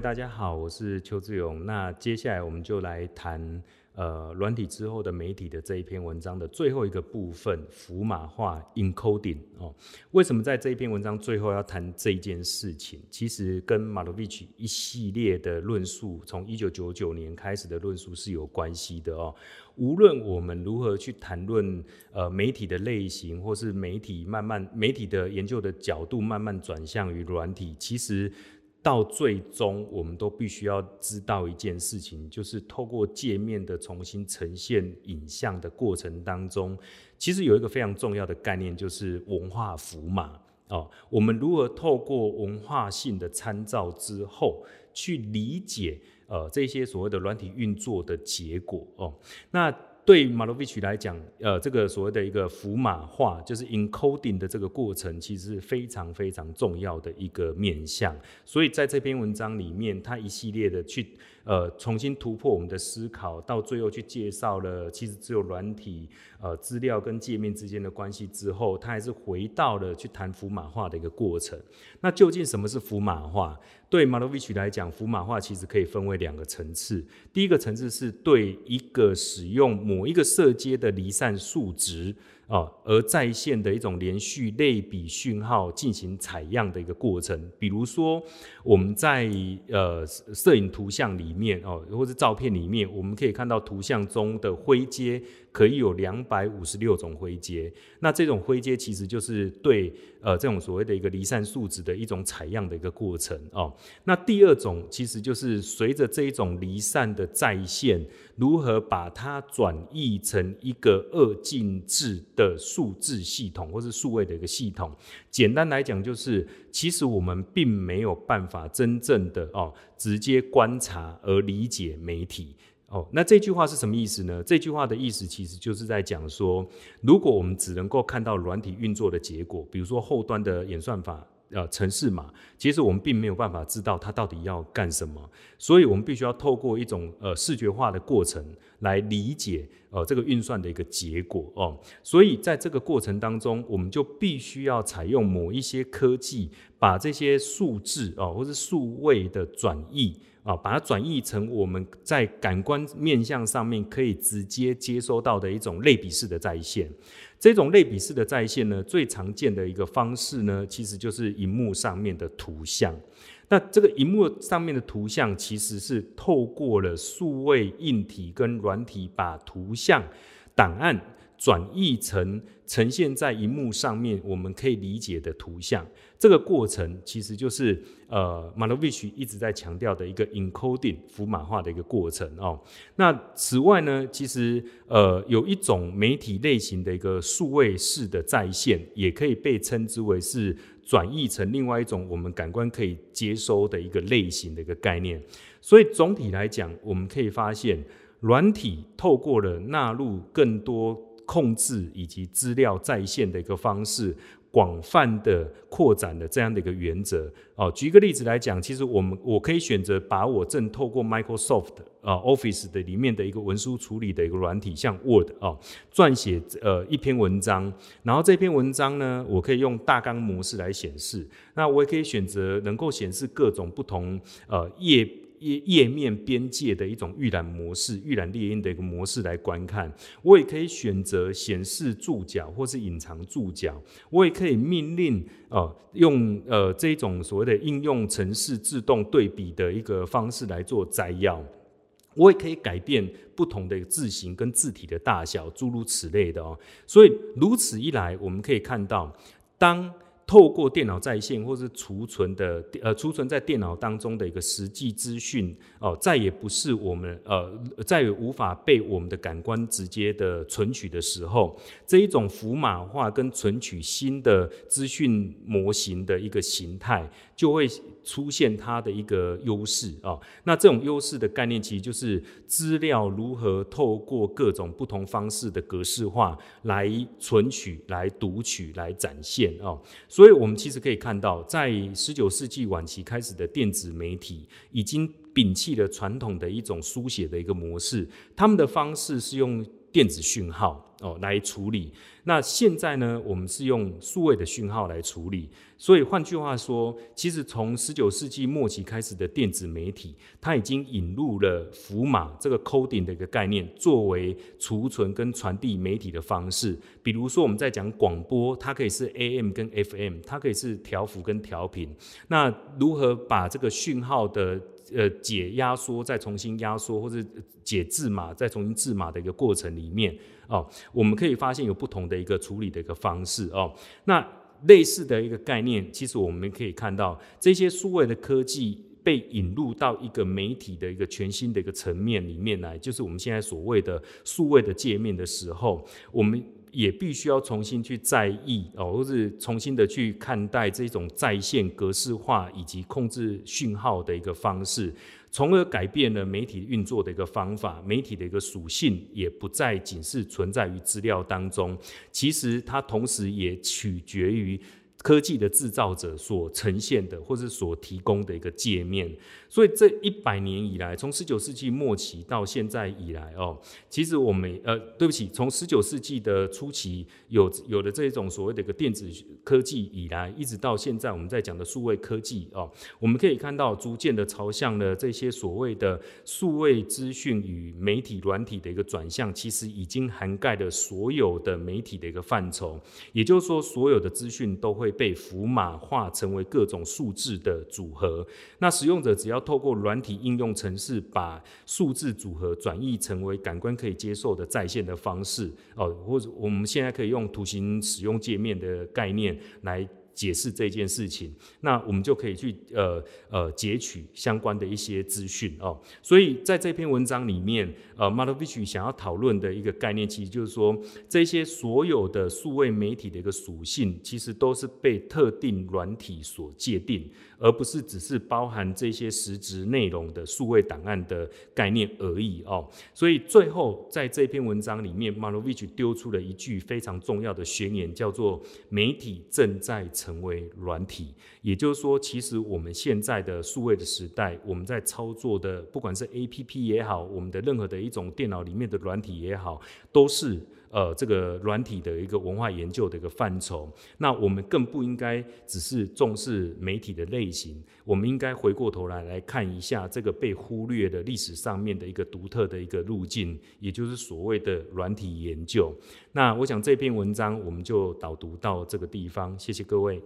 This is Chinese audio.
大家好，我是邱志勇。那接下来我们就来谈。呃，软体之后的媒体的这一篇文章的最后一个部分，符码化 encoding 哦，为什么在这一篇文章最后要谈这一件事情？其实跟马洛维奇一系列的论述，从一九九九年开始的论述是有关系的哦。无论我们如何去谈论呃媒体的类型，或是媒体慢慢媒体的研究的角度慢慢转向于软体，其实。到最终，我们都必须要知道一件事情，就是透过界面的重新呈现影像的过程当中，其实有一个非常重要的概念，就是文化符码哦。我们如何透过文化性的参照之后，去理解呃这些所谓的软体运作的结果哦？那。对马洛维奇来讲，呃，这个所谓的一个符码化，就是 encoding 的这个过程，其实是非常非常重要的一个面向。所以在这篇文章里面，他一系列的去。呃，重新突破我们的思考，到最后去介绍了，其实只有软体、呃资料跟界面之间的关系之后，他还是回到了去谈符码化的一个过程。那究竟什么是符码化？对 Malovich 来讲，符码化其实可以分为两个层次。第一个层次是对一个使用某一个色阶的离散数值。啊，而在线的一种连续类比讯号进行采样的一个过程，比如说我们在呃摄影图像里面哦，或者照片里面，我们可以看到图像中的灰阶。可以有两百五十六种灰阶，那这种灰阶其实就是对呃这种所谓的一个离散数值的一种采样的一个过程哦。那第二种其实就是随着这一种离散的再现，如何把它转译成一个二进制的数字系统，或是数位的一个系统。简单来讲，就是其实我们并没有办法真正的哦直接观察而理解媒体。哦，那这句话是什么意思呢？这句话的意思其实就是在讲说，如果我们只能够看到软体运作的结果，比如说后端的演算法、呃城市码，其实我们并没有办法知道它到底要干什么，所以我们必须要透过一种呃视觉化的过程来理解呃这个运算的一个结果哦。所以在这个过程当中，我们就必须要采用某一些科技，把这些数字哦或是数位的转译。啊，把它转译成我们在感官面向上面可以直接接收到的一种类比式的再现。这种类比式的再现呢，最常见的一个方式呢，其实就是荧幕上面的图像。那这个荧幕上面的图像，其实是透过了数位硬体跟软体，把图像档案转译成呈现在荧幕上面我们可以理解的图像。这个过程其实就是呃，Malovich 一直在强调的一个 encoding 符码化的一个过程哦。那此外呢，其实呃，有一种媒体类型的一个数位式的再现，也可以被称之为是转译成另外一种我们感官可以接收的一个类型的一个概念。所以总体来讲，我们可以发现，软体透过了纳入更多控制以及资料在线的一个方式。广泛的扩展的这样的一个原则哦，举一个例子来讲，其实我们我可以选择把我正透过 Microsoft 啊 Office 的里面的一个文书处理的一个软体，像 Word 啊，撰写呃一篇文章，然后这篇文章呢，我可以用大纲模式来显示，那我也可以选择能够显示各种不同呃页。页页面边界的一种预览模式，预览列印的一个模式来观看。我也可以选择显示注脚或是隐藏注脚。我也可以命令呃用呃这种所谓的应用程式自动对比的一个方式来做摘要。我也可以改变不同的字型跟字体的大小，诸如此类的哦。所以如此一来，我们可以看到当。透过电脑在线或是储存的呃储存在电脑当中的一个实际资讯哦，再也不是我们呃再也无法被我们的感官直接的存取的时候，这一种符码化跟存取新的资讯模型的一个形态，就会出现它的一个优势啊。那这种优势的概念，其实就是资料如何透过各种不同方式的格式化来存取、来读取、来展现啊。所以，我们其实可以看到，在十九世纪晚期开始的电子媒体，已经摒弃了传统的一种书写的一个模式。他们的方式是用电子讯号哦来处理。那现在呢，我们是用数位的讯号来处理。所以换句话说，其实从十九世纪末期开始的电子媒体，它已经引入了符码这个 coding 的一个概念，作为储存跟传递媒体的方式。比如说我们在讲广播，它可以是 AM 跟 FM，它可以是调幅跟调频。那如何把这个讯号的呃解压缩，再重新压缩，或者解字码，再重新字码的一个过程里面哦，我们可以发现有不同的一个处理的一个方式哦。那类似的一个概念，其实我们可以看到，这些数位的科技被引入到一个媒体的一个全新的一个层面里面来，就是我们现在所谓的数位的界面的时候，我们也必须要重新去在意哦，或是重新的去看待这种在线格式化以及控制讯号的一个方式。从而改变了媒体运作的一个方法，媒体的一个属性也不再仅是存在于资料当中，其实它同时也取决于科技的制造者所呈现的或是所提供的一个界面。所以这一百年以来，从十九世纪末期到现在以来哦，其实我们呃，对不起，从十九世纪的初期有有的这种所谓的一个电子科技以来，一直到现在我们在讲的数位科技哦，我们可以看到逐渐的朝向了这些所谓的数位资讯与媒体软体的一个转向，其实已经涵盖了所有的媒体的一个范畴，也就是说，所有的资讯都会被符码化成为各种数字的组合，那使用者只要透过软体应用程式，把数字组合转译成为感官可以接受的在线的方式。哦，或者我们现在可以用图形使用界面的概念来解释这件事情，那我们就可以去呃呃截取相关的一些资讯哦。所以在这篇文章里面，呃，Matovich 想要讨论的一个概念，其实就是说，这些所有的数位媒体的一个属性，其实都是被特定软体所界定。而不是只是包含这些实质内容的数位档案的概念而已哦。所以最后在这篇文章里面，Matovich 丢出了一句非常重要的宣言，叫做“媒体正在成成为软体”。也就是说，其实我们现在的数位的时代，我们在操作的，不管是 APP 也好，我们的任何的一种电脑里面的软体也好，都是。呃，这个软体的一个文化研究的一个范畴，那我们更不应该只是重视媒体的类型，我们应该回过头来来看一下这个被忽略的历史上面的一个独特的一个路径，也就是所谓的软体研究。那我想这篇文章我们就导读到这个地方，谢谢各位。